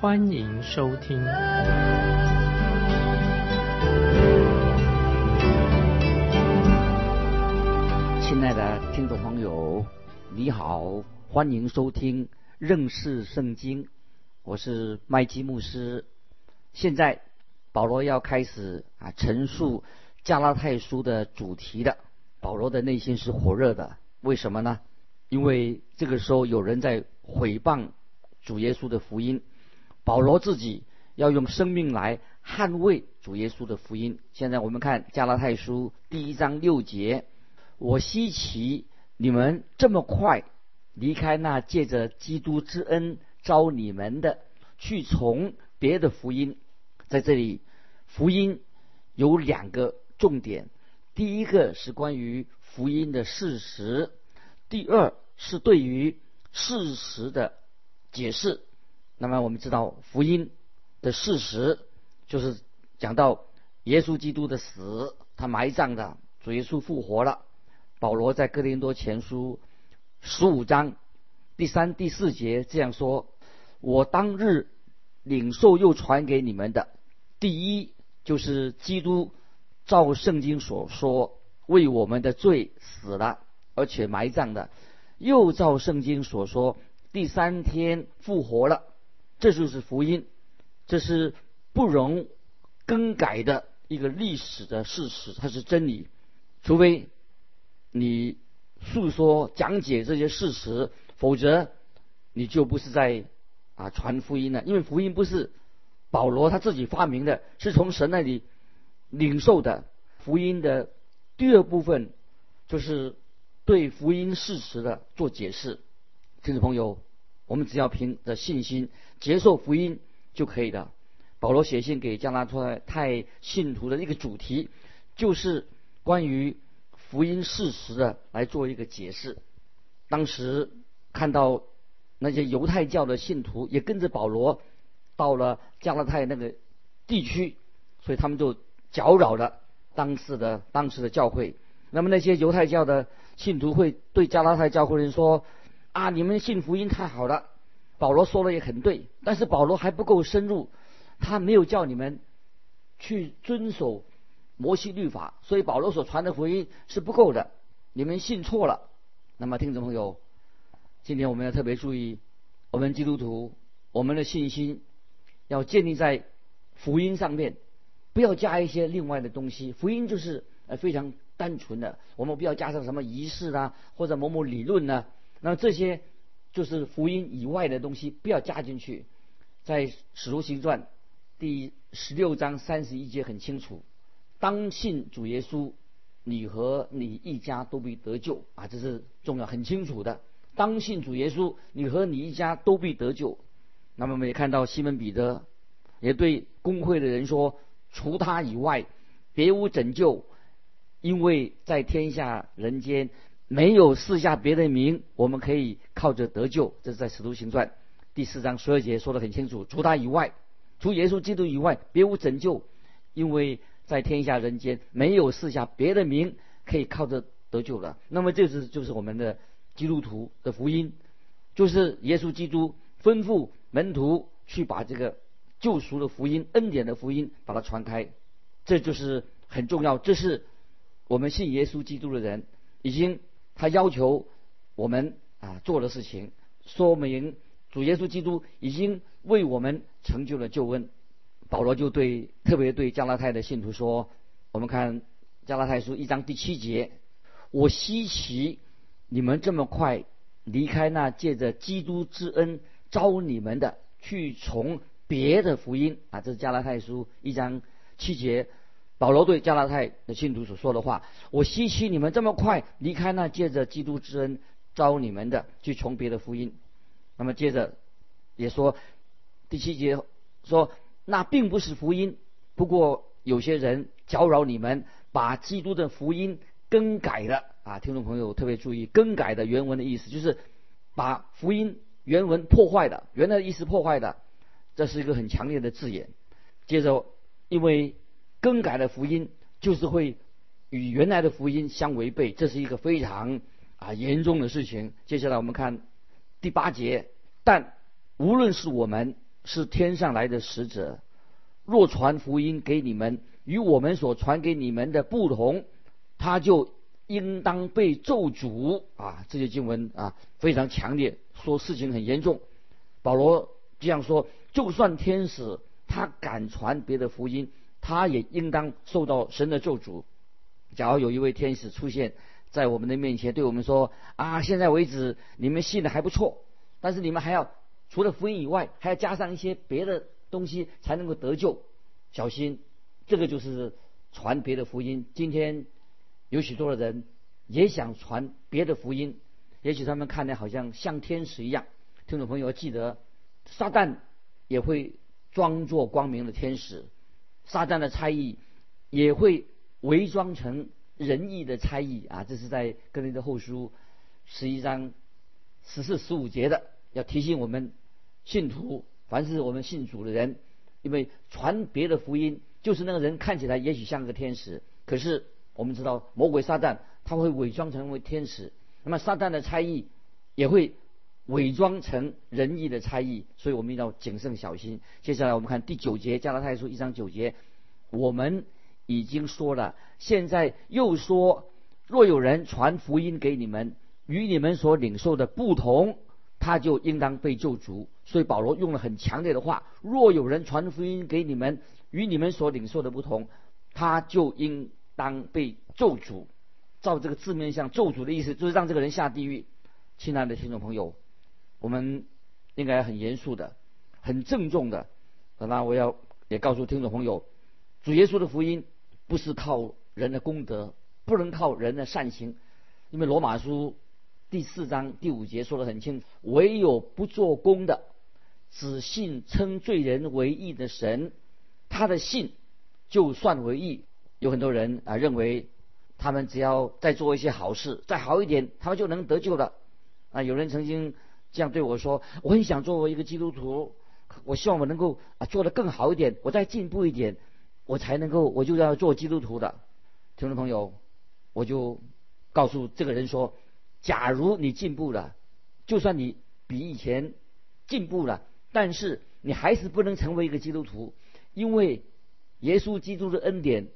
欢迎收听。亲爱的听众朋友，你好，欢迎收听认识圣经，我是麦基牧师。现在保罗要开始啊陈述加拉太书的主题的。保罗的内心是火热的，为什么呢？因为这个时候有人在毁谤主耶稣的福音，保罗自己要用生命来捍卫主耶稣的福音。现在我们看加拉太书第一章六节：“我稀奇你们这么快离开那借着基督之恩招你们的，去从别的福音。”在这里，福音有两个重点。第一个是关于福音的事实，第二是对于事实的解释。那么我们知道福音的事实就是讲到耶稣基督的死，他埋葬的，主耶稣复活了。保罗在哥林多前书十五章第三、第四节这样说：“我当日领受又传给你们的，第一就是基督。”照圣经所说，为我们的罪死了，而且埋葬的；又照圣经所说，第三天复活了。这就是福音，这是不容更改的一个历史的事实，它是真理。除非你诉说讲解这些事实，否则你就不是在啊传福音了。因为福音不是保罗他自己发明的，是从神那里。领受的福音的第二部分，就是对福音事实的做解释。听众朋友，我们只要凭着信心接受福音就可以的。保罗写信给加拉太信徒的一个主题，就是关于福音事实的来做一个解释。当时看到那些犹太教的信徒也跟着保罗到了加拉太那个地区，所以他们就。搅扰了当时的当时的教会，那么那些犹太教的信徒会对加拉太教会人说：“啊，你们信福音太好了。”保罗说的也很对，但是保罗还不够深入，他没有叫你们去遵守摩西律法，所以保罗所传的福音是不够的，你们信错了。那么听众朋友，今天我们要特别注意，我们基督徒我们的信心要建立在福音上面。不要加一些另外的东西，福音就是呃非常单纯的，我们不要加上什么仪式啊，或者某某理论呢，那这些就是福音以外的东西，不要加进去。在使徒行传第十六章三十一节很清楚，当信主耶稣，你和你一家都必得救啊，这是重要很清楚的。当信主耶稣，你和你一家都必得救。那么我们也看到西门彼得也对公会的人说。除他以外，别无拯救，因为在天下人间没有四下别的名，我们可以靠着得救。这是在使徒行传第四章十二节说的很清楚。除他以外，除耶稣基督以外，别无拯救，因为在天下人间没有四下别的名可以靠着得救了。那么这是就是我们的基督徒的福音，就是耶稣基督吩咐门徒去把这个。救赎的福音，恩典的福音，把它传开，这就是很重要。这是我们信耶稣基督的人已经他要求我们啊做的事情，说明主耶稣基督已经为我们成就了救恩。保罗就对特别对加拉太的信徒说：“我们看加拉太书一章第七节，我稀奇你们这么快离开那借着基督之恩招你们的，去从。”别的福音啊，这是加拉太书一章七节，保罗对加拉太的信徒所说的话：我希奇你们这么快离开那借着基督之恩招你们的，去从别的福音。那么接着也说第七节说：那并不是福音。不过有些人搅扰你们，把基督的福音更改了啊！听众朋友特别注意，更改的原文的意思就是把福音原文破坏的，原来的意思破坏的，这是一个很强烈的字眼。接着，因为更改的福音就是会与原来的福音相违背，这是一个非常啊严重的事情。接下来我们看第八节，但无论是我们是天上来的使者。若传福音给你们与我们所传给你们的不同，他就应当被咒诅啊！这些经文啊非常强烈，说事情很严重。保罗这样说：就算天使他敢传别的福音，他也应当受到神的咒诅。假如有一位天使出现在我们的面前，对我们说：啊，现在为止你们信的还不错，但是你们还要除了福音以外，还要加上一些别的。东西才能够得救，小心，这个就是传别的福音。今天有许多的人也想传别的福音，也许他们看的好像像天使一样。听众朋友要记得，撒旦也会装作光明的天使，撒旦的差役也会伪装成仁义的差役啊！这是在哥林的后书十一章十四、十五节的，要提醒我们信徒。凡是我们信主的人，因为传别的福音，就是那个人看起来也许像个天使，可是我们知道魔鬼撒旦他会伪装成为天使，那么撒旦的差役也会伪装成仁义的差役，所以我们要谨慎小心。接下来我们看第九节，加拉太书一章九节，我们已经说了，现在又说，若有人传福音给你们，与你们所领受的不同。他就应当被救赎，所以保罗用了很强烈的话：若有人传福音给你们，与你们所领受的不同，他就应当被咒诅。照这个字面上，咒诅的意思就是让这个人下地狱。亲爱的听众朋友，我们应该很严肃的、很郑重的。那我要也告诉听众朋友，主耶稣的福音不是靠人的功德，不能靠人的善行，因为罗马书。第四章第五节说得很清楚：唯有不做工的，只信称罪人为义的神，他的信就算为义。有很多人啊认为，他们只要再做一些好事，再好一点，他们就能得救了。啊，有人曾经这样对我说：“我很想作为一个基督徒，我希望我能够啊做得更好一点，我再进步一点，我才能够我就要做基督徒的。”听众朋友，我就告诉这个人说。假如你进步了，就算你比以前进步了，但是你还是不能成为一个基督徒，因为耶稣基督的恩典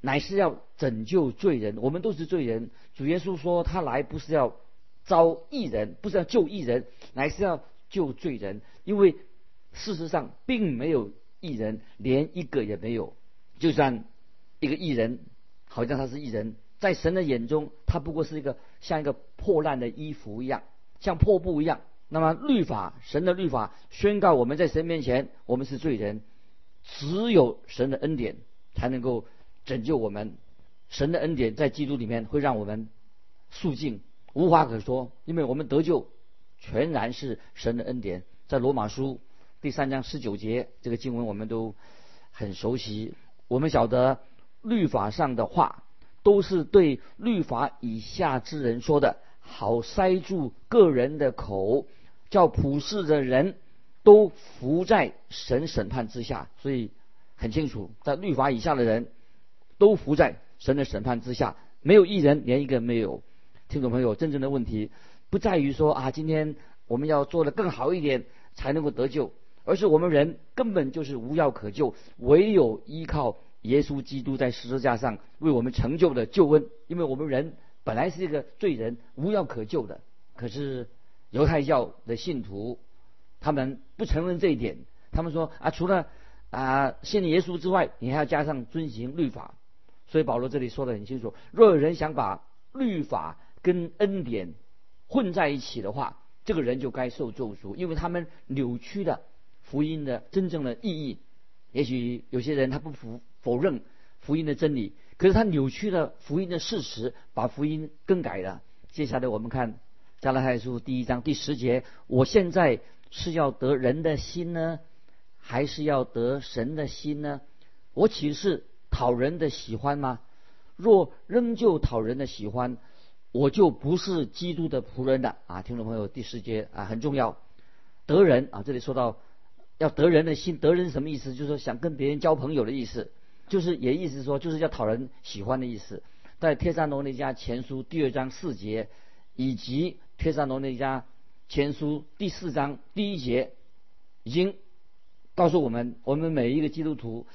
乃是要拯救罪人，我们都是罪人。主耶稣说他来不是要招义人，不是要救义人，乃是要救罪人。因为事实上并没有义人，连一个也没有。就算一个义人，好像他是义人。在神的眼中，他不过是一个像一个破烂的衣服一样，像破布一样。那么律法，神的律法宣告我们在神面前，我们是罪人，只有神的恩典才能够拯救我们。神的恩典在基督里面会让我们肃静，无话可说，因为我们得救全然是神的恩典。在罗马书第三章十九节这个经文我们都很熟悉，我们晓得律法上的话。都是对律法以下之人说的，好塞住个人的口，叫普世的人都伏在神审判之下。所以很清楚，在律法以下的人都伏在神的审判之下，没有一人，连一个没有。听众朋友，真正的问题不在于说啊，今天我们要做的更好一点才能够得救，而是我们人根本就是无药可救，唯有依靠。耶稣基督在十字架上为我们成就的救恩，因为我们人本来是一个罪人，无药可救的。可是犹太教的信徒，他们不承认这一点。他们说啊，除了啊信耶稣之外，你还要加上遵行律法。所以保罗这里说的很清楚：若有人想把律法跟恩典混在一起的话，这个人就该受咒诅，因为他们扭曲了福音的真正的意义。也许有些人他不服。否认福音的真理，可是他扭曲了福音的事实，把福音更改了。接下来我们看加拉太书第一章第十节：我现在是要得人的心呢，还是要得神的心呢？我岂是讨人的喜欢吗？若仍旧讨人的喜欢，我就不是基督的仆人了啊！听众朋友，第十节啊很重要，得人啊，这里说到要得人的心，得人什么意思？就是说想跟别人交朋友的意思，就是也意思说就是要讨人喜欢的意思。在帖撒罗尼迦前书第二章四节，以及帖撒罗尼迦前书第四章第一节，已经告诉我们，我们每一个基督徒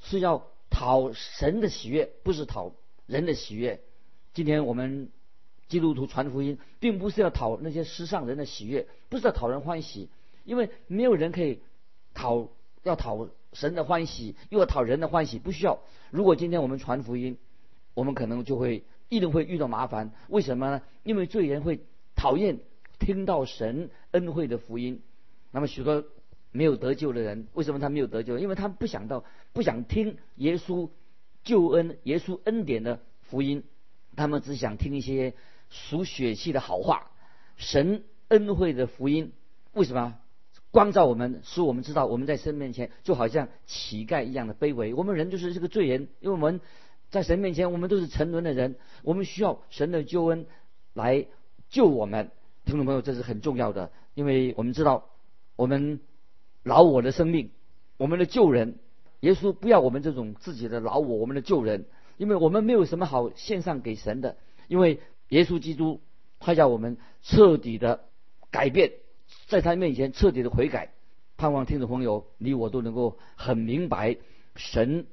是要讨神的喜悦，不是讨人的喜悦。今天我们。基督徒传福音，并不是要讨那些世上人的喜悦，不是要讨人欢喜，因为没有人可以讨要讨神的欢喜，又要讨人的欢喜，不需要。如果今天我们传福音，我们可能就会一定会遇到麻烦。为什么呢？因为罪人会讨厌听到神恩惠的福音。那么许多没有得救的人，为什么他没有得救？因为他不想到，不想听耶稣救恩、耶稣恩典的福音，他们只想听一些。属血气的好话，神恩惠的福音，为什么光照我们，使我们知道我们在神面前就好像乞丐一样的卑微？我们人就是这个罪人，因为我们在神面前，我们都是沉沦的人，我们需要神的救恩来救我们。听众朋友，这是很重要的，因为我们知道我们老我的生命，我们的救人，耶稣不要我们这种自己的老我，我们的救人，因为我们没有什么好献上给神的，因为。耶稣基督，他叫我们彻底的改变，在他面前彻底的悔改。盼望听众朋友，你我都能够很明白神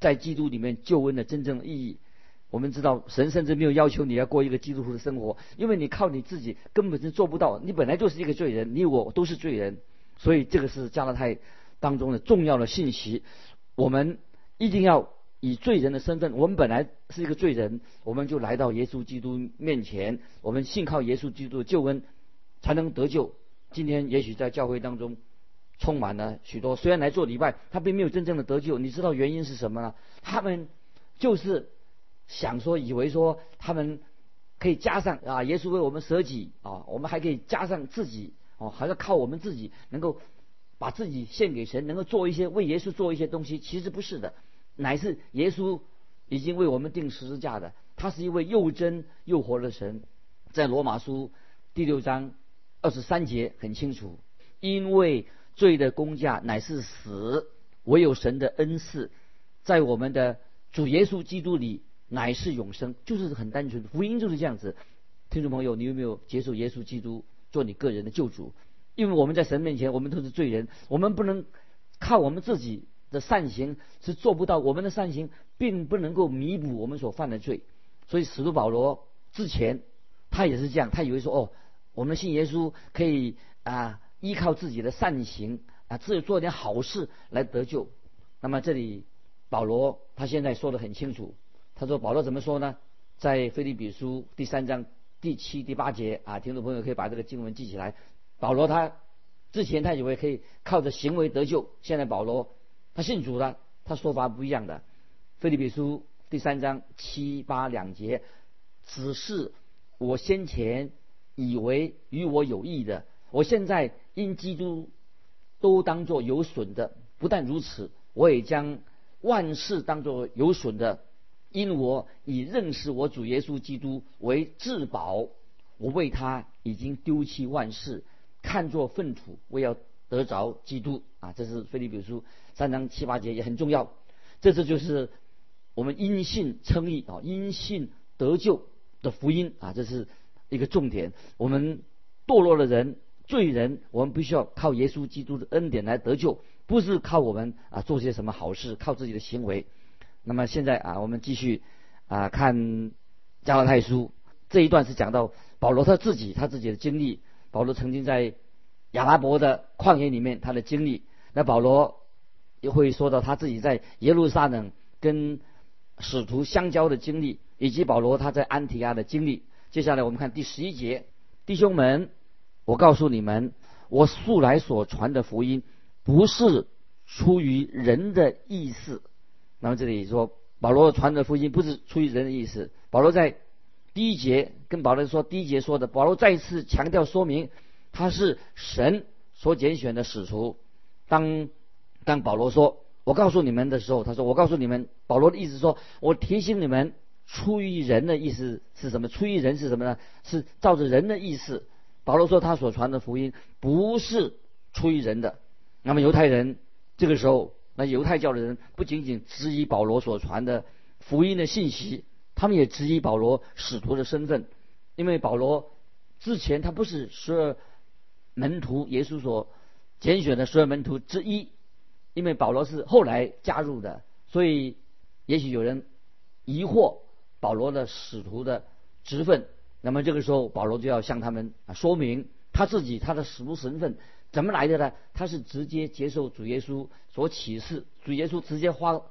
在基督里面救恩的真正意义。我们知道，神甚至没有要求你要过一个基督徒的生活，因为你靠你自己根本是做不到。你本来就是一个罪人，你我都是罪人，所以这个是加拉太当中的重要的信息。我们一定要。以罪人的身份，我们本来是一个罪人，我们就来到耶稣基督面前，我们信靠耶稣基督的救恩，才能得救。今天也许在教会当中充满了许多，虽然来做礼拜，他并没有真正的得救。你知道原因是什么呢？他们就是想说，以为说他们可以加上啊，耶稣为我们舍己啊，我们还可以加上自己哦，还要靠我们自己能够把自己献给神，能够做一些为耶稣做一些东西。其实不是的。乃是耶稣已经为我们定十字架的，他是一位又真又活的神，在罗马书第六章二十三节很清楚，因为罪的公价乃是死，唯有神的恩赐，在我们的主耶稣基督里乃是永生，就是很单纯，福音就是这样子。听众朋友，你有没有接受耶稣基督做你个人的救主？因为我们在神面前，我们都是罪人，我们不能靠我们自己。的善行是做不到，我们的善行并不能够弥补我们所犯的罪，所以使徒保罗之前他也是这样，他以为说哦，我们信耶稣可以啊依靠自己的善行啊自己做点好事来得救。那么这里保罗他现在说的很清楚，他说保罗怎么说呢？在腓利比书第三章第七、第八节啊，听众朋友可以把这个经文记起来。保罗他之前他以为可以靠着行为得救，现在保罗。他信主了，他说法不一样的。菲利比书第三章七八两节，只是我先前以为与我有益的，我现在因基督都当作有损的。不但如此，我也将万事当作有损的，因我以认识我主耶稣基督为至宝。我为他已经丢弃万事，看作粪土，我要得着基督啊！这是菲利比书。三章七八节也很重要，这次就是我们因信称义啊，因信得救的福音啊，这是一个重点。我们堕落的人、罪人，我们必须要靠耶稣基督的恩典来得救，不是靠我们啊做些什么好事，靠自己的行为。那么现在啊，我们继续啊看加拉太书这一段是讲到保罗他自己他自己的经历。保罗曾经在亚拉伯的旷野里面他的经历。那保罗。也会说到他自己在耶路撒冷跟使徒相交的经历，以及保罗他在安提阿的经历。接下来我们看第十一节，弟兄们，我告诉你们，我素来所传的福音不是出于人的意思。那么这里说保罗传的福音不是出于人的意思。保罗在第一节跟保罗说，第一节说的，保罗再一次强调说明他是神所拣选的使徒。当当保罗说“我告诉你们”的时候，他说“我告诉你们”，保罗的意思说，我提醒你们，出于人的意思是什么？出于人是什么呢？是照着人的意思。保罗说他所传的福音不是出于人的。那么犹太人这个时候，那犹太教的人不仅仅质疑保罗所传的福音的信息，他们也质疑保罗使徒的身份，因为保罗之前他不是十二门徒耶稣所拣选的十二门徒之一。因为保罗是后来加入的，所以也许有人疑惑保罗的使徒的职分。那么这个时候，保罗就要向他们啊说明他自己他的使徒身份怎么来的呢？他是直接接受主耶稣所启示，主耶稣直接呼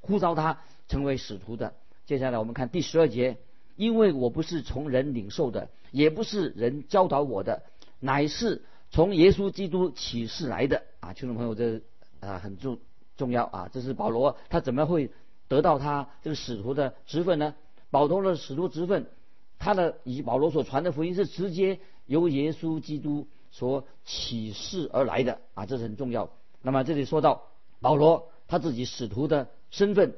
呼召他成为使徒的。接下来我们看第十二节，因为我不是从人领受的，也不是人教导我的，乃是从耶稣基督启示来的啊，听众朋友这。啊，很重重要啊！这是保罗，他怎么会得到他这个使徒的职分呢？保罗的使徒职分，他的以保罗所传的福音是直接由耶稣基督所启示而来的啊，这是很重要。那么这里说到保罗他自己使徒的身份，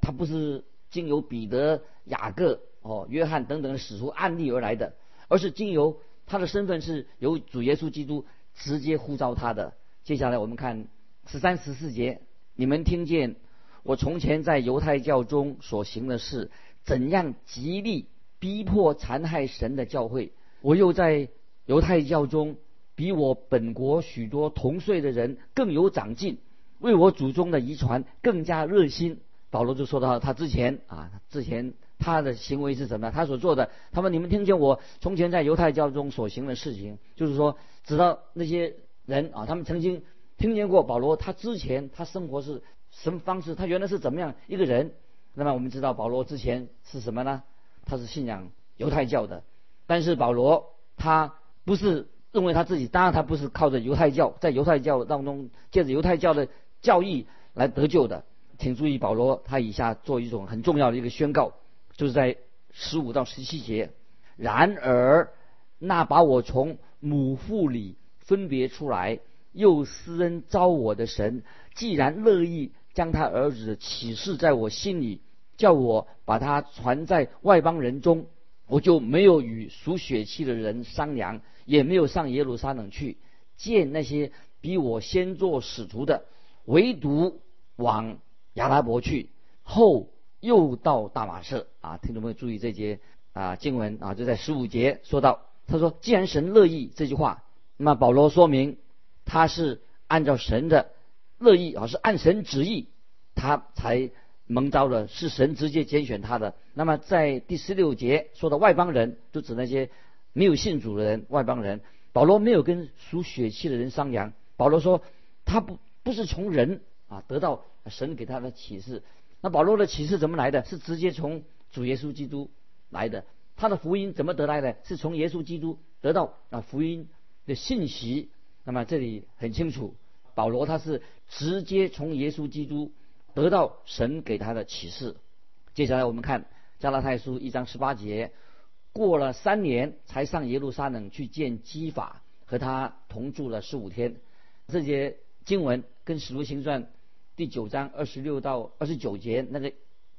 他不是经由彼得、雅各、哦、约翰等等的使徒案例而来的，而是经由他的身份是由主耶稣基督直接呼召他的。接下来我们看。十三十四节，你们听见我从前在犹太教中所行的事，怎样极力逼迫残害神的教会？我又在犹太教中比我本国许多同岁的人更有长进，为我祖宗的遗传更加热心。保罗就说到他之前啊，之前他的行为是什么？他所做的，他说你们听见我从前在犹太教中所行的事情，就是说，知道那些人啊，他们曾经。听见过保罗，他之前他生活是什么方式？他原来是怎么样一个人？那么我们知道保罗之前是什么呢？他是信仰犹太教的。但是保罗他不是认为他自己，当然他不是靠着犹太教，在犹太教当中借着犹太教的教义来得救的。请注意，保罗他以下做一种很重要的一个宣告，就是在十五到十七节。然而那把我从母腹里分别出来。又施恩招我的神，既然乐意将他儿子启示在我心里，叫我把他传在外邦人中，我就没有与属血气的人商量，也没有上耶路撒冷去见那些比我先做使徒的，唯独往亚拉伯去，后又到大马士啊！听众朋友注意这节啊经文啊，就在十五节说到，他说：“既然神乐意这句话，那么保罗说明。”他是按照神的乐意啊，是按神旨意，他才蒙召的，是神直接拣选他的。那么在第十六节说的外邦人，就指那些没有信主的人，外邦人。保罗没有跟属血气的人商量。保罗说他不不是从人啊得到神给他的启示。那保罗的启示怎么来的？是直接从主耶稣基督来的。他的福音怎么得来的？是从耶稣基督得到啊福音的信息。那么这里很清楚，保罗他是直接从耶稣基督得到神给他的启示。接下来我们看加拉太书一章十八节，过了三年才上耶路撒冷去见基法，和他同住了十五天。这节经文跟使徒行传第九章二十六到二十九节那个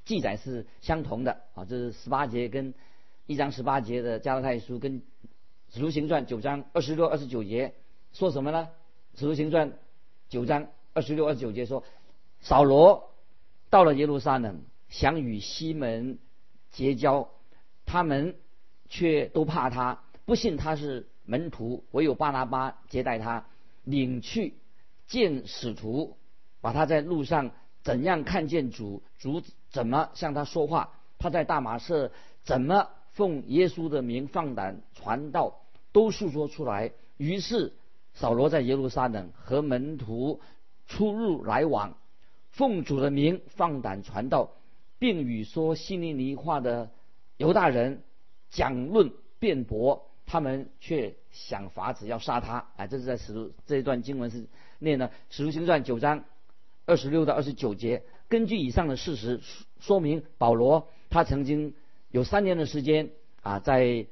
记载是相同的啊，这是十八节跟一章十八节的加拉太书跟使徒行传九章二十六二十九节。说什么呢？《使徒行传》九章二十六、二十九节说，扫罗到了耶路撒冷，想与西门结交，他们却都怕他，不信他是门徒，唯有巴拿巴接待他，领去见使徒，把他在路上怎样看见主，主怎么向他说话，他在大马士怎么奉耶稣的名放胆传道，都诉说出来。于是。扫罗在耶路撒冷和门徒出入来往，奉主的名放胆传道，并与说希利尼话的犹大人讲论辩驳，他们却想法子要杀他。哎，这是在使徒这一段经文是念的《使徒行传》九章二十六到二十九节。根据以上的事实说明，保罗他曾经有三年的时间啊，在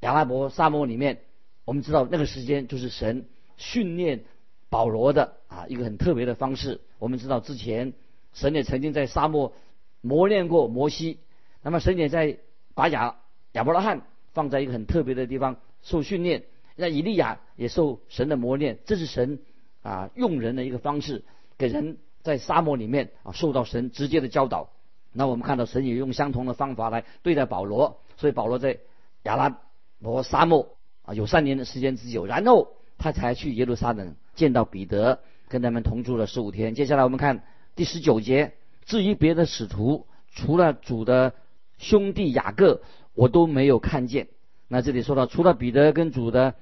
亚拉伯沙漠里面，我们知道那个时间就是神。训练保罗的啊一个很特别的方式。我们知道之前神也曾经在沙漠磨练过摩西，那么神也在把亚亚伯拉罕放在一个很特别的地方受训练，那以利亚也受神的磨练，这是神啊用人的一个方式，给人在沙漠里面啊受到神直接的教导。那我们看到神也用相同的方法来对待保罗，所以保罗在亚拉伯沙漠啊有三年的时间之久，然后他才去耶路撒冷见到彼得，跟他们同住了十五天。接下来我们看第十九节，至于别的使徒，除了主的兄弟雅各，我都没有看见。那这里说到，除了彼得跟主的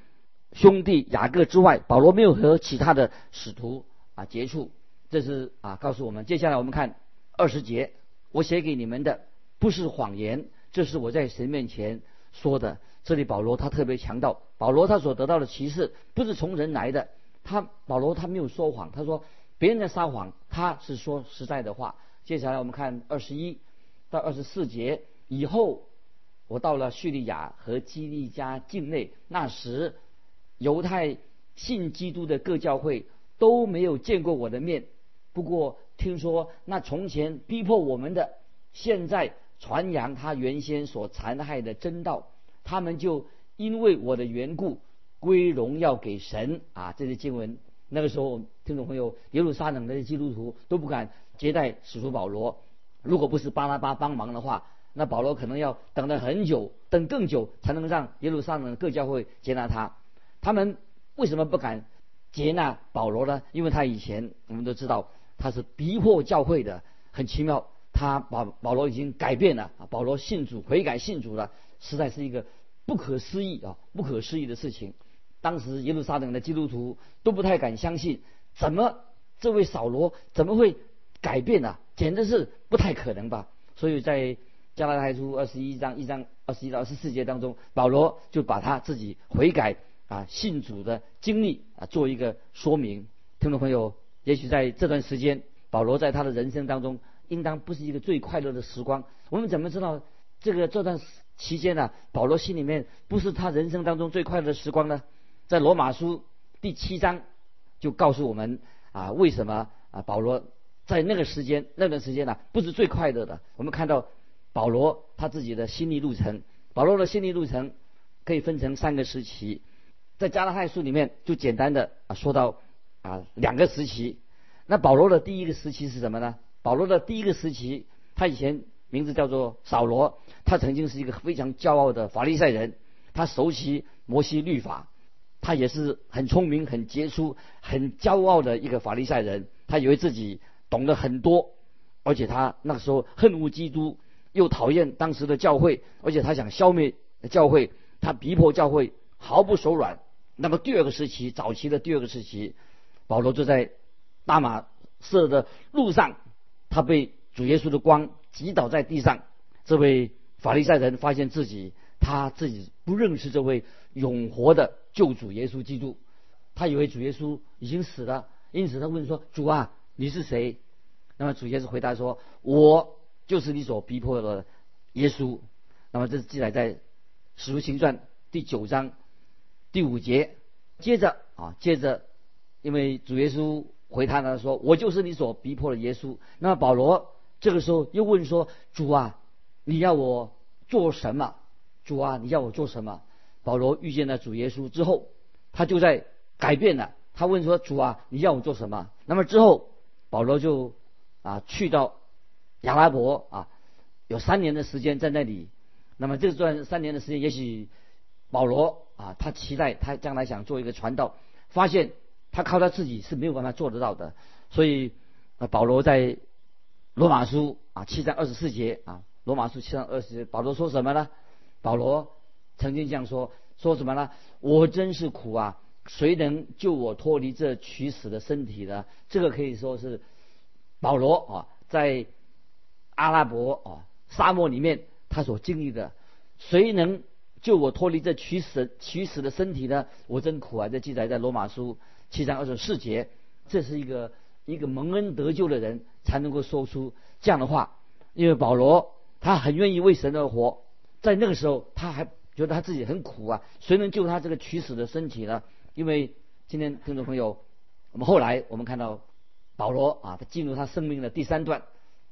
兄弟雅各之外，保罗没有和其他的使徒啊接触。这是啊告诉我们。接下来我们看二十节。我写给你们的不是谎言，这是我在神面前说的。这里保罗他特别强调，保罗他所得到的启示不是从人来的。他保罗他没有说谎，他说别人在撒谎，他是说实在的话。接下来我们看二十一到二十四节，以后我到了叙利亚和基利加境内，那时犹太信基督的各教会都没有见过我的面，不过。听说那从前逼迫我们的，现在传扬他原先所残害的真道，他们就因为我的缘故归荣耀给神啊！这些经文，那个时候听众朋友，耶路撒冷的基督徒都不敢接待使徒保罗，如果不是巴拉巴帮忙的话，那保罗可能要等了很久，等更久才能让耶路撒冷各教会接纳他。他们为什么不敢接纳保罗呢？因为他以前我们都知道。他是逼迫教会的，很奇妙。他保保罗已经改变了啊，保罗信主悔改信主了，实在是一个不可思议啊，不可思议的事情。当时耶路撒冷的基督徒都不太敢相信，怎么这位扫罗怎么会改变呢？简直是不太可能吧。所以在加拉太书二十一章一章二十一到二十四节当中，保罗就把他自己悔改啊信主的经历啊做一个说明。听众朋友。也许在这段时间，保罗在他的人生当中，应当不是一个最快乐的时光。我们怎么知道这个这段期间呢？保罗心里面不是他人生当中最快乐的时光呢？在罗马书第七章就告诉我们啊，为什么啊保罗在那个时间那段时间呢，不是最快乐的？我们看到保罗他自己的心理路程，保罗的心理路程可以分成三个时期，在加拉太书里面就简单的啊说到。啊，两个时期。那保罗的第一个时期是什么呢？保罗的第一个时期，他以前名字叫做扫罗，他曾经是一个非常骄傲的法利赛人，他熟悉摩西律法，他也是很聪明、很杰出、很骄傲的一个法利赛人。他以为自己懂得很多，而且他那个时候恨恶基督，又讨厌当时的教会，而且他想消灭教会，他逼迫教会毫不手软。那么第二个时期，早期的第二个时期。保罗就在大马色的路上，他被主耶稣的光击倒在地上。这位法利赛人发现自己他自己不认识这位永活的救主耶稣基督，他以为主耶稣已经死了，因此他问说：“主啊，你是谁？”那么主耶稣回答说：“我就是你所逼迫的耶稣。”那么这是记载在使徒行传第九章第五节。接着啊，接着。因为主耶稣回他呢说：“我就是你所逼迫的耶稣。”那么保罗这个时候又问说：“主啊，你要我做什么？主啊，你要我做什么？”保罗遇见了主耶稣之后，他就在改变了。他问说：“主啊，你要我做什么？”那么之后，保罗就啊去到亚拉伯啊，有三年的时间在那里。那么这段三年的时间，也许保罗啊，他期待他将来想做一个传道，发现。他靠他自己是没有办法做得到的，所以，保罗在罗马书啊七章二十四节啊，罗马书七章二十节，保罗说什么呢？保罗曾经这样说，说什么呢？我真是苦啊！谁能救我脱离这取死的身体呢？这个可以说是保罗啊，在阿拉伯啊沙漠里面他所经历的。谁能救我脱离这取死取死的身体呢？我真苦啊！这记载在罗马书。七章二十四节，这是一个一个蒙恩得救的人才能够说出这样的话，因为保罗他很愿意为神而活，在那个时候他还觉得他自己很苦啊，谁能救他这个取死的身体呢？因为今天听众朋友，我们后来我们看到保罗啊，他进入他生命的第三段，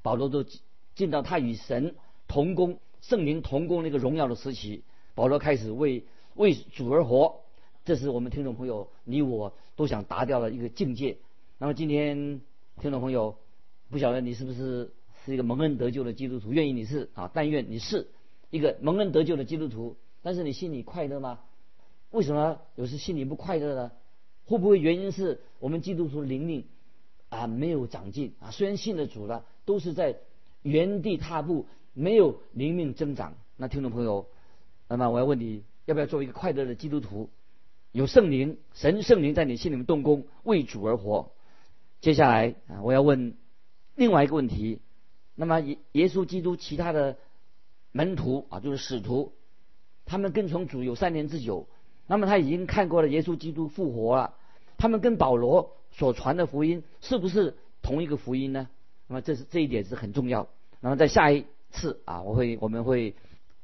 保罗都进到他与神同工、圣灵同工那个荣耀的时期。保罗开始为为主而活，这是我们听众朋友你我都想达到的一个境界。那么今天听众朋友，不晓得你是不是是一个蒙恩得救的基督徒？愿意你是啊，但愿你是一个蒙恩得救的基督徒。但是你心里快乐吗？为什么有时心里不快乐呢？会不会原因是我们基督徒灵命啊没有长进啊？虽然信了主了，都是在原地踏步，没有灵命增长。那听众朋友，那么我要问你，要不要做一个快乐的基督徒？有圣灵，神圣灵在你心里面动工，为主而活。接下来啊，我要问另外一个问题。那么耶耶稣基督其他的门徒啊，就是使徒。他们跟从主有三年之久，那么他已经看过了耶稣基督复活了。他们跟保罗所传的福音是不是同一个福音呢？那么这是这一点是很重要。那么在下一次啊，我会我们会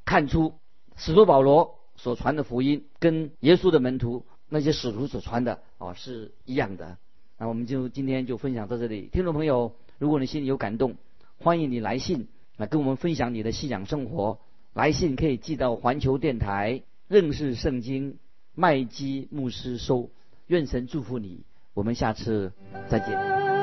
看出使徒保罗所传的福音跟耶稣的门徒那些使徒所传的啊是一样的。那我们就今天就分享到这里。听众朋友，如果你心里有感动，欢迎你来信来跟我们分享你的信仰生活。来信可以寄到环球电台认识圣经麦基牧师收，愿神祝福你，我们下次再见。